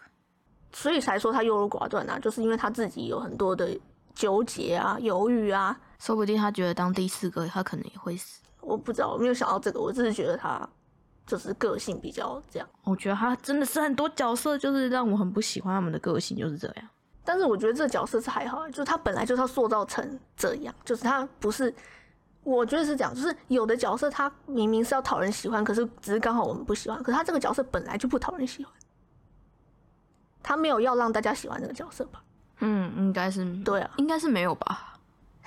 [SPEAKER 1] 所以才说他优柔寡断啊，就是因为他自己有很多的纠结啊、犹豫啊，
[SPEAKER 2] 说不定他觉得当第四个，他可能也会死。
[SPEAKER 1] 我不知道，我没有想到这个，我只是觉得他就是个性比较这样，
[SPEAKER 2] 我觉得他真的是很多角色，就是让我很不喜欢他们的个性，就是这样。
[SPEAKER 1] 但是我觉得这个角色是还好，就是他本来就是要塑造成这样，就是他不是，我觉得是这样，就是有的角色他明明是要讨人喜欢，可是只是刚好我们不喜欢，可是他这个角色本来就不讨人喜欢，他没有要让大家喜欢这个角色吧？
[SPEAKER 2] 嗯，应该是
[SPEAKER 1] 对啊，
[SPEAKER 2] 应该是没有吧？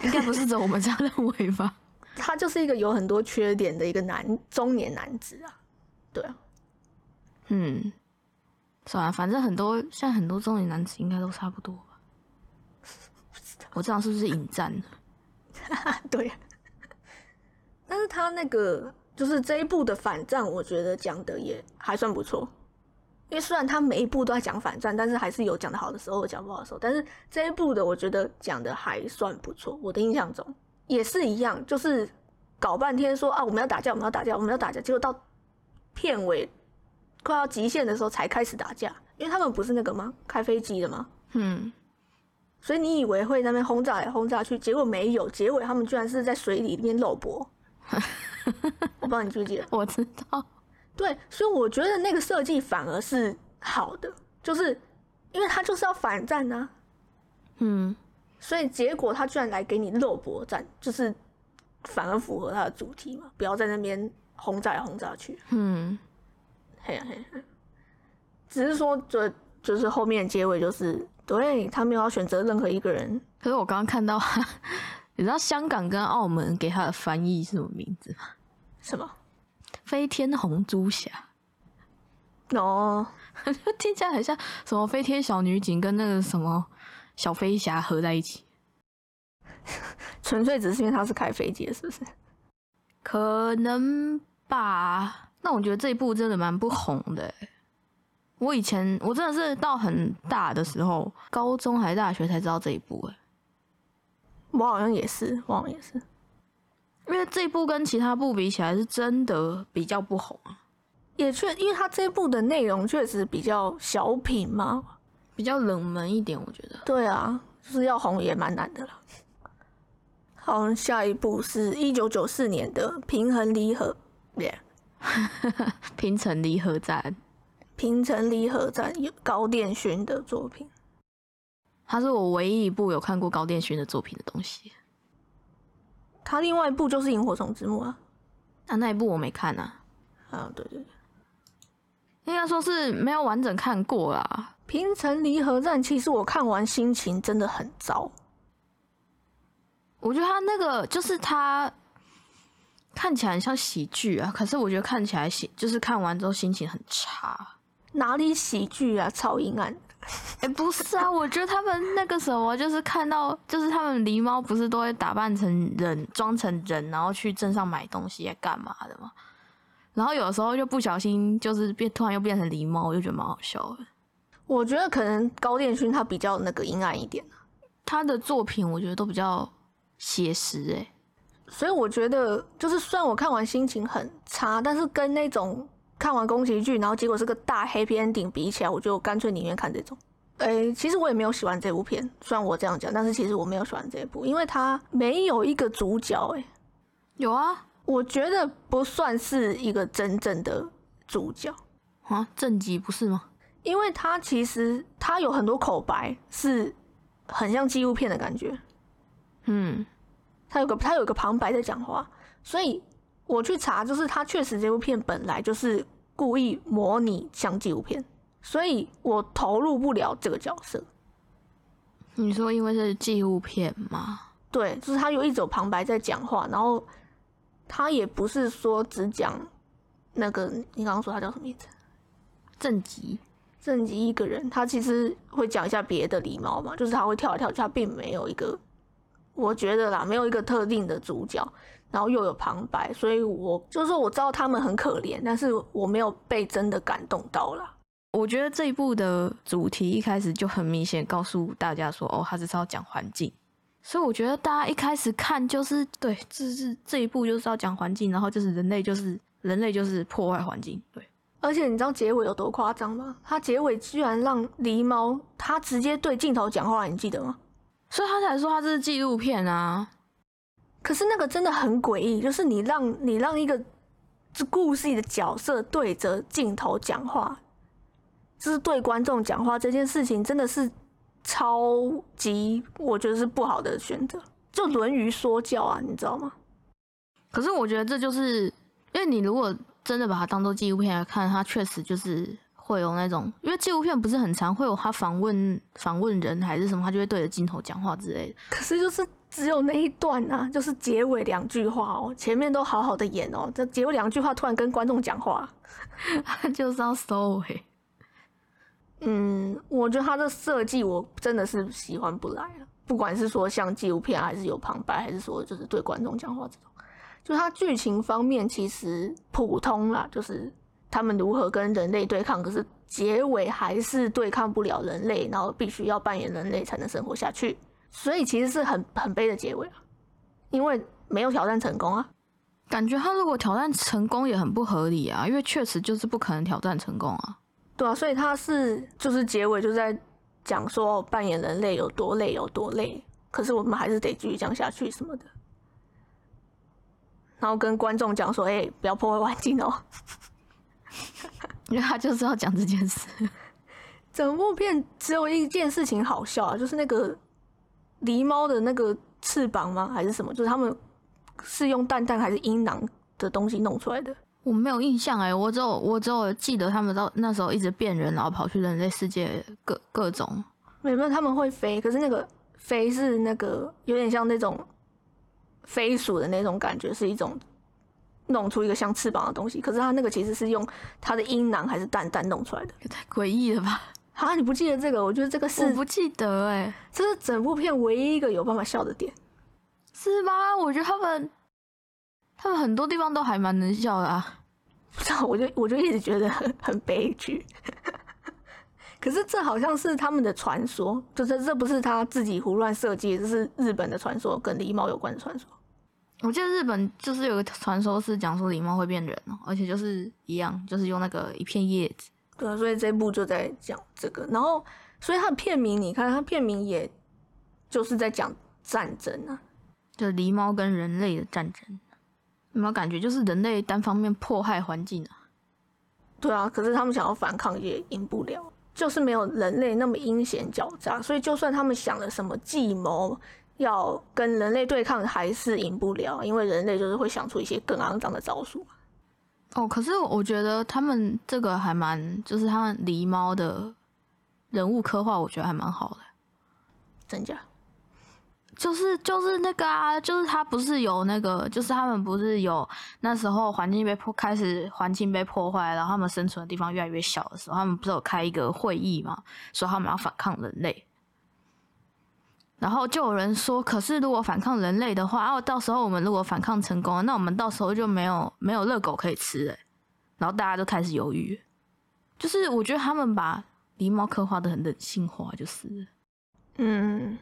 [SPEAKER 2] 应该不是只有我们这样认为吧？
[SPEAKER 1] 他就是一个有很多缺点的一个男中年男子啊，对啊，
[SPEAKER 2] 嗯，算了，反正很多现在很多中年男子应该都差不多吧。我这样是不是引战了？
[SPEAKER 1] 对。但是他那个就是这一部的反战，我觉得讲的也还算不错。因为虽然他每一部都在讲反战，但是还是有讲的好的时候，有讲不好的时候。但是这一部的，我觉得讲的还算不错。我的印象中也是一样，就是搞半天说啊，我们要打架，我们要打架，我们要打架，结果到片尾快要极限的时候才开始打架，因为他们不是那个吗？开飞机的吗？
[SPEAKER 2] 嗯，
[SPEAKER 1] 所以你以为会那边轰炸来轰炸去，结果没有，结尾他们居然是在水里面肉搏。我不知道你记不记得？
[SPEAKER 2] 我知道。
[SPEAKER 1] 对，所以我觉得那个设计反而是好的，就是因为他就是要反战啊，
[SPEAKER 2] 嗯，
[SPEAKER 1] 所以结果他居然来给你肉搏战，就是反而符合他的主题嘛，不要在那边轰炸来轰炸去。
[SPEAKER 2] 嗯，
[SPEAKER 1] 嘿呀嘿呀，只是说就就是后面结尾就是对他没有要选择任何一个人，
[SPEAKER 2] 可是我刚刚看到，你知道香港跟澳门给他的翻译是什么名字吗？
[SPEAKER 1] 什么？
[SPEAKER 2] 飞天红猪侠，
[SPEAKER 1] 哦，
[SPEAKER 2] 听起来很像什么飞天小女警跟那个什么小飞侠合在一起，
[SPEAKER 1] 纯粹只是因为他是开飞机的，是不是？
[SPEAKER 2] 可能吧。那我觉得这一部真的蛮不红的欸。我以前我真的是到很大的时候，高中还是大学才知道这一部哎，
[SPEAKER 1] 我好像也是，我好像也是。
[SPEAKER 2] 因为这一部跟其他部比起来是真的比较不红啊，
[SPEAKER 1] 也确，因为它这一部的内容确实比较小品嘛，
[SPEAKER 2] 比较冷门一点，我觉得。
[SPEAKER 1] 对啊，就是要红也蛮难的了。好，下一部是一九九四年的《平衡离合》耶，
[SPEAKER 2] 平成离合战，
[SPEAKER 1] 平成离合战有高电勋的作品，
[SPEAKER 2] 它是我唯一一部有看过高电勋的作品的东西。
[SPEAKER 1] 他另外一部就是《萤火虫之墓》啊，
[SPEAKER 2] 啊，那一部我没看啊，
[SPEAKER 1] 啊，对对对，
[SPEAKER 2] 应该说是没有完整看过啦。
[SPEAKER 1] 平成离合战其实我看完心情真的很糟，
[SPEAKER 2] 我觉得他那个就是他看起来很像喜剧啊，可是我觉得看起来喜就是看完之后心情很差。
[SPEAKER 1] 哪里喜剧啊，超阴暗的。
[SPEAKER 2] 哎、不是啊，我觉得他们那个什么，就是看到，就是他们狸猫不是都会打扮成人，装成人，然后去镇上买东西干嘛的嘛？然后有时候就不小心就是变，突然又变成狸猫，我就觉得蛮好笑的。
[SPEAKER 1] 我觉得可能高电勋他比较那个阴暗一点，
[SPEAKER 2] 他的作品我觉得都比较写实，哎，
[SPEAKER 1] 所以我觉得就是虽然我看完心情很差，但是跟那种看完宫崎骏然后结果是个大 happy ending 比起来，我就干脆宁愿看这种。诶、其实我也没有喜欢这部片，虽然我这样讲，但是其实我没有喜欢这一部，因为它没有一个主角、诶，
[SPEAKER 2] 有啊，
[SPEAKER 1] 我觉得不算是一个真正的主角，
[SPEAKER 2] 啊，正极不是吗？
[SPEAKER 1] 因为它其实它有很多口白是很像纪录片的感觉，
[SPEAKER 2] 嗯，
[SPEAKER 1] 他有个他有个旁白在讲话，所以我去查，就是他确实这部片本来就是故意模拟像纪录片，所以我投入不了这个角色。
[SPEAKER 2] 你说因为是纪录片吗？
[SPEAKER 1] 对，就是他有一种旁白在讲话，然后他也不是说只讲那个你刚刚说他叫什么名字？
[SPEAKER 2] 正极，
[SPEAKER 1] 正极一个人，他其实会讲一下别的狸猫嘛，就是他会跳来跳去，他并没有一个，我觉得啦，没有一个特定的主角，然后又有旁白，所以我就是说我知道他们很可怜，但是我没有被真的感动到啦。
[SPEAKER 2] 我觉得这一部的主题一开始就很明显告诉大家说，哦，他这是要讲环境，所以我觉得大家一开始看就是对，这是这一部就是要讲环境，然后就是人类就是人类就是破坏环境，对，
[SPEAKER 1] 而且你知道结尾有多夸张吗？他结尾居然让狸猫他直接对镜头讲话，你记得吗？
[SPEAKER 2] 所以他才说他这是纪录片啊。
[SPEAKER 1] 可是那个真的很诡异，就是你让你让一个这故事里的角色对着镜头讲话，就是对观众讲话这件事情，真的是超级我觉得是不好的选择，就论于说教啊，你知道吗？
[SPEAKER 2] 可是我觉得这就是因为你如果真的把它当做纪录片来看，它确实就是会有那种，因为纪录片不是很长，会有他访问访问人还是什么，他就会对着镜头讲话之类的。
[SPEAKER 1] 可是就是只有那一段啊，就是结尾两句话哦，前面都好好的演哦，这结尾两句话突然跟观众讲话，
[SPEAKER 2] 就是要收尾。
[SPEAKER 1] 嗯，我觉得他的设计我真的是喜欢不来了。不管是说像纪录片，还是有旁白，还是说就是对观众讲话这种，就他剧情方面其实普通啦，就是他们如何跟人类对抗，可是结尾还是对抗不了人类，然后必须要扮演人类才能生活下去，所以其实是很很悲的结尾啊，因为没有挑战成功啊。
[SPEAKER 2] 感觉他如果挑战成功也很不合理啊，因为确实就是不可能挑战成功啊。
[SPEAKER 1] 对啊，所以他是就是结尾就在讲说扮演人类有多累有多累，可是我们还是得继续讲下去什么的，然后跟观众讲说，哎、不要破坏环境哦。
[SPEAKER 2] 因为他就是要讲这件事。
[SPEAKER 1] 整部片只有一件事情好笑啊，就是那个狸猫的那个翅膀吗？还是什么？就是他们是用蛋蛋还是阴囊的东西弄出来的？
[SPEAKER 2] 我没有印象哎、我只有我只有记得他们到那时候一直变人，然后跑去人类世界各各种。
[SPEAKER 1] 没有，他们会飞，可是那个飞是那个有点像那种飞鼠的那种感觉，是一种弄出一个像翅膀的东西。可是它那个其实是用它的阴囊还是蛋蛋弄出来的。
[SPEAKER 2] 也太诡异了吧！
[SPEAKER 1] 啊，你不记得这个？我觉得这个是我
[SPEAKER 2] 不记得哎、
[SPEAKER 1] 这是整部片唯一一个有办法笑的点。
[SPEAKER 2] 是吗？我觉得他们他们很多地方都还蛮能笑的啊。
[SPEAKER 1] 不知道，我就我就一直觉得很很悲剧。可是这好像是他们的传说，就是这不是他自己胡乱设计，这是日本的传说，跟狸猫有关的传说。
[SPEAKER 2] 我记得日本就是有个传说是讲说狸猫会变人哦，而且就是一样，就是用那个一片叶子。
[SPEAKER 1] 对啊，所以这部就在讲这个，然后所以它的片名，你看它片名也就是在讲战争啊。
[SPEAKER 2] 就狸猫跟人类的战争，有没有感觉就是人类单方面迫害环境啊？
[SPEAKER 1] 对啊，可是他们想要反抗也赢不了，就是没有人类那么阴险狡诈，所以就算他们想了什么计谋要跟人类对抗，还是赢不了，因为人类就是会想出一些更肮脏的招数。
[SPEAKER 2] 哦，可是我觉得他们这个还蛮，就是他们狸猫的人物刻画，我觉得还蛮好的。
[SPEAKER 1] 真假？
[SPEAKER 2] 就是就是那个啊，就是他不是有那个，就是他们不是有那时候环境被破，开始环境被破坏，然后他们生存的地方越来越小的时候，他们不是有开一个会议嘛，说他们要反抗人类。然后就有人说，可是如果反抗人类的话，哦，到时候我们如果反抗成功了，那我们到时候就没有没有热狗可以吃了。然后大家都开始犹豫，就是我觉得他们把狸猫刻画的很人性化，就是
[SPEAKER 1] 嗯。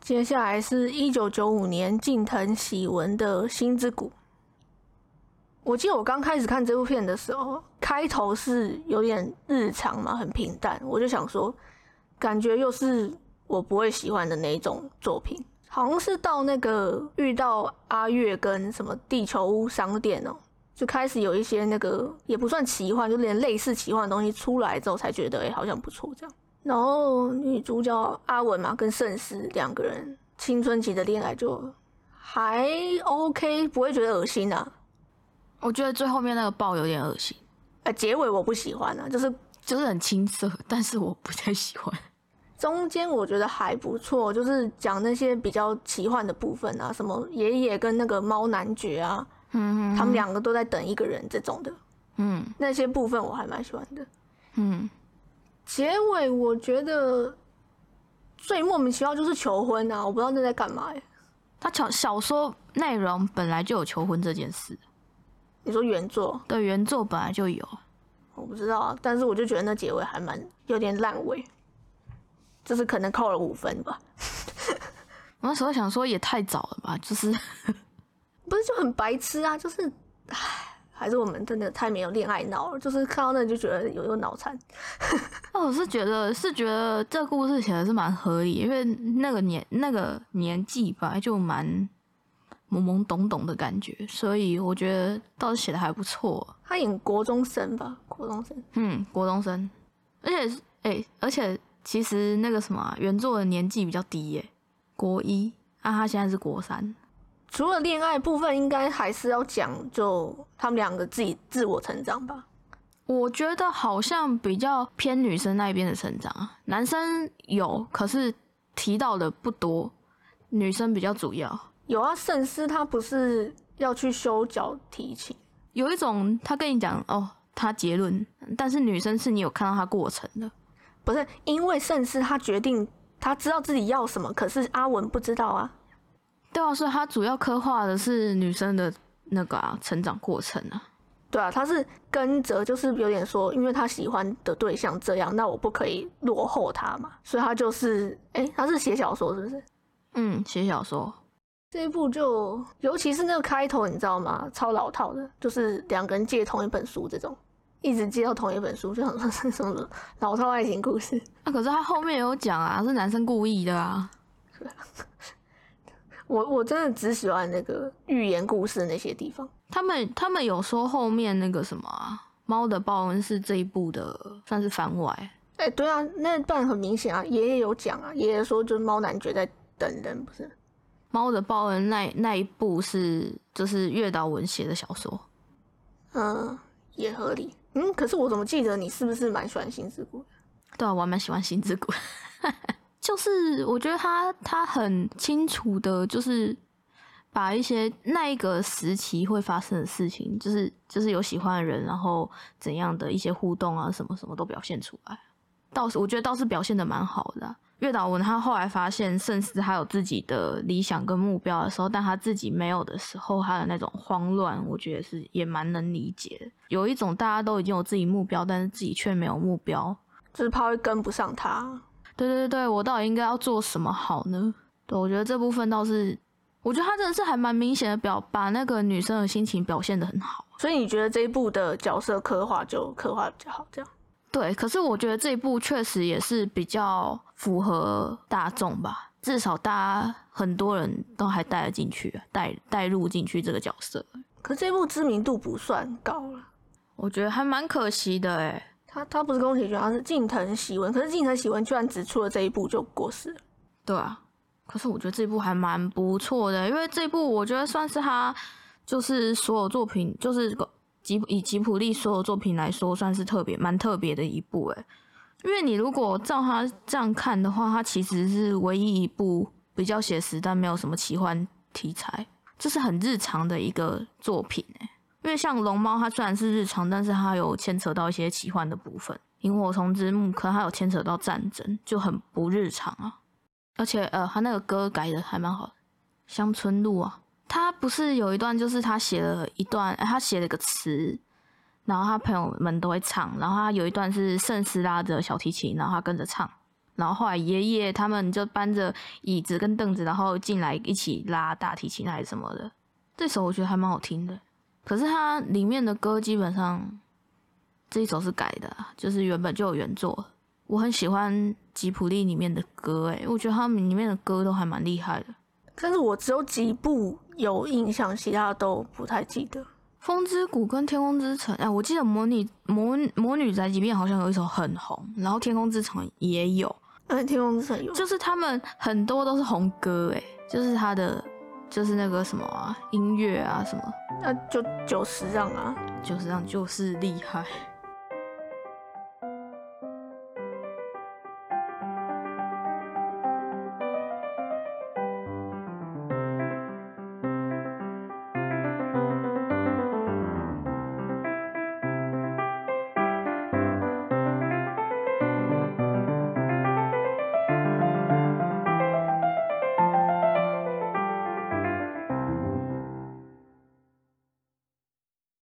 [SPEAKER 1] 接下来是一九九五年近藤喜文的《星之谷》。我记得我刚开始看这部片的时候，开头是有点日常嘛，很平淡。我就想说，感觉又是我不会喜欢的那一种作品。好像是到那个遇到阿月跟什么地球屋商店哦，就开始有一些那个也不算奇幻，就连类似奇幻的东西出来之后，才觉得哎，好像不错这样。然后女主角阿文嘛，跟圣司两个人青春期的恋爱就还 OK，不会觉得恶心啊。
[SPEAKER 2] 我觉得最后面那个爆有点恶心，
[SPEAKER 1] 呃，结尾我不喜欢啊，就是
[SPEAKER 2] 就是很青涩，但是我不太喜欢。
[SPEAKER 1] 中间我觉得还不错，就是讲那些比较奇幻的部分啊，什么爷爷跟那个猫男爵啊，嗯，他们两个都在等一个人这种的，嗯，那些部分我还蛮喜欢的，嗯。结尾我觉得最莫名其妙就是求婚啊！我不知道那在干嘛哎。
[SPEAKER 2] 他小小说内容本来就有求婚这件事。
[SPEAKER 1] 你说原作？
[SPEAKER 2] 对，原作本来就有。
[SPEAKER 1] 我不知道啊，但是我就觉得那结尾还蛮有点烂尾，就是可能扣了五分吧。
[SPEAKER 2] 我那时候想说也太早了吧，就是
[SPEAKER 1] 不是就很白痴啊？就是唉。还是我们真的太没有恋爱脑了，就是看到那就觉得有有脑残。
[SPEAKER 2] 那 我是觉得是觉得这故事写的是蛮合理，因为那个年那个年纪吧，就蛮懵懵懂懂的感觉，所以我觉得倒是写的还不错。
[SPEAKER 1] 他演国中生吧，国中生，
[SPEAKER 2] 嗯，国中生，而且哎，而且其实那个什么原作的年纪比较低耶，国一，啊，他现在是国三。
[SPEAKER 1] 除了恋爱部分，应该还是要讲就他们两个自己自我成长吧。
[SPEAKER 2] 我觉得好像比较偏女生那一边的成长，男生有，可是提到的不多，女生比较主要。
[SPEAKER 1] 有啊，圣思他不是要去修脚提琴，
[SPEAKER 2] 有一种他跟你讲哦，他结论，但是女生是你有看到他过程的，
[SPEAKER 1] 不是因为盛世他决定他知道自己要什么，可是阿文不知道啊。
[SPEAKER 2] 对啊，所以他主要刻画的是女生的那个啊成长过程啊。
[SPEAKER 1] 对啊，他是跟着，就是有点说，因为他喜欢的对象这样，那我不可以落后他嘛。所以他就是，哎，他是写小说是不是？
[SPEAKER 2] 嗯，写小说。
[SPEAKER 1] 这一部就，尤其是那个开头，你知道吗？超老套的，就是两个人借同一本书这种，一直接到同一本书，就想说是什么老套爱情故事。
[SPEAKER 2] 啊，可是他后面有讲啊，是男生故意的啊。
[SPEAKER 1] 我我真的只喜欢那个寓言故事那些地方。
[SPEAKER 2] 他们他们有说后面那个什么啊猫的报恩是这一部的算是番外。
[SPEAKER 1] 哎，对啊，那段很明显啊，爷爷有讲啊，爷爷说就是猫男爵在等人，不是？
[SPEAKER 2] 猫的报恩那那一部是就是月岛文写的小说。
[SPEAKER 1] 嗯，也合理。嗯，可是我怎么记得你是不是蛮喜欢星之谷的？
[SPEAKER 2] 对啊，我蛮喜欢星之谷。就是我觉得他他很清楚的，就是把一些那一个时期会发生的事情，就是就是有喜欢的人，然后怎样的一些互动啊，什么什么都表现出来。倒是我觉得倒是表现的蛮好的。月岛文他后来发现圣司他有自己的理想跟目标的时候，但他自己没有的时候，他的那种慌乱，我觉得是也蛮能理解的。有一种大家都已经有自己目标，但是自己却没有目标，
[SPEAKER 1] 就是怕会跟不上他。
[SPEAKER 2] 对对对我到底应该要做什么好呢？对，我觉得这部分倒是，我觉得他真的是还蛮明显的表把那个女生的心情表现的很好。
[SPEAKER 1] 所以你觉得这一部的角色刻画就刻画比较好，这样？
[SPEAKER 2] 对，可是我觉得这一部确实也是比较符合大众吧，至少大家很多人都还带了进去，带带入进去这个角色。
[SPEAKER 1] 可这部知名度不算高了，
[SPEAKER 2] 我觉得还蛮可惜的哎。
[SPEAKER 1] 他他不是宫崎骏，他是近藤喜文。可是近藤喜文居然只出了这一部就过世了。
[SPEAKER 2] 对啊，可是我觉得这部还蛮不错的，因为这部我觉得算是他就是所有作品，就是吉以吉普力所有作品来说，算是特别蛮特别的一部。诶，因为你如果照他这样看的话，他其实是唯一一部比较写实，但没有什么奇幻题材，这是很日常的一个作品哎。因为像龙猫，它虽然是日常，但是它有牵扯到一些奇幻的部分。萤火虫之墓，可能它有牵扯到战争，就很不日常啊。而且呃，他那个歌改的还蛮好的，《乡村路》啊，他不是有一段就是他写了一段，他写了个词，然后他朋友们都会唱，然后他有一段是圣斯拉着小提琴，然后他跟着唱，然后后来爷爷他们就搬着椅子跟凳子，然后进来一起拉大提琴还是什么的，这首我觉得还蛮好听的。可是它里面的歌基本上这一首是改的，就是原本就有原作。我很喜欢吉普力里面的歌，哎，我觉得他们里面的歌都还蛮厉害的。
[SPEAKER 1] 但是我只有几部有印象，其他都不太记得。
[SPEAKER 2] 风之谷跟天空之城，哎，我记得魔女魔魔女宅急便好像有一首很红，然后天空之城也有，
[SPEAKER 1] 哎，天空之城有，
[SPEAKER 2] 就是他们很多都是红歌，哎，就是他的。就是那个什么啊，音乐啊什么，
[SPEAKER 1] 那就九十让啊，
[SPEAKER 2] 九十让就是厉害。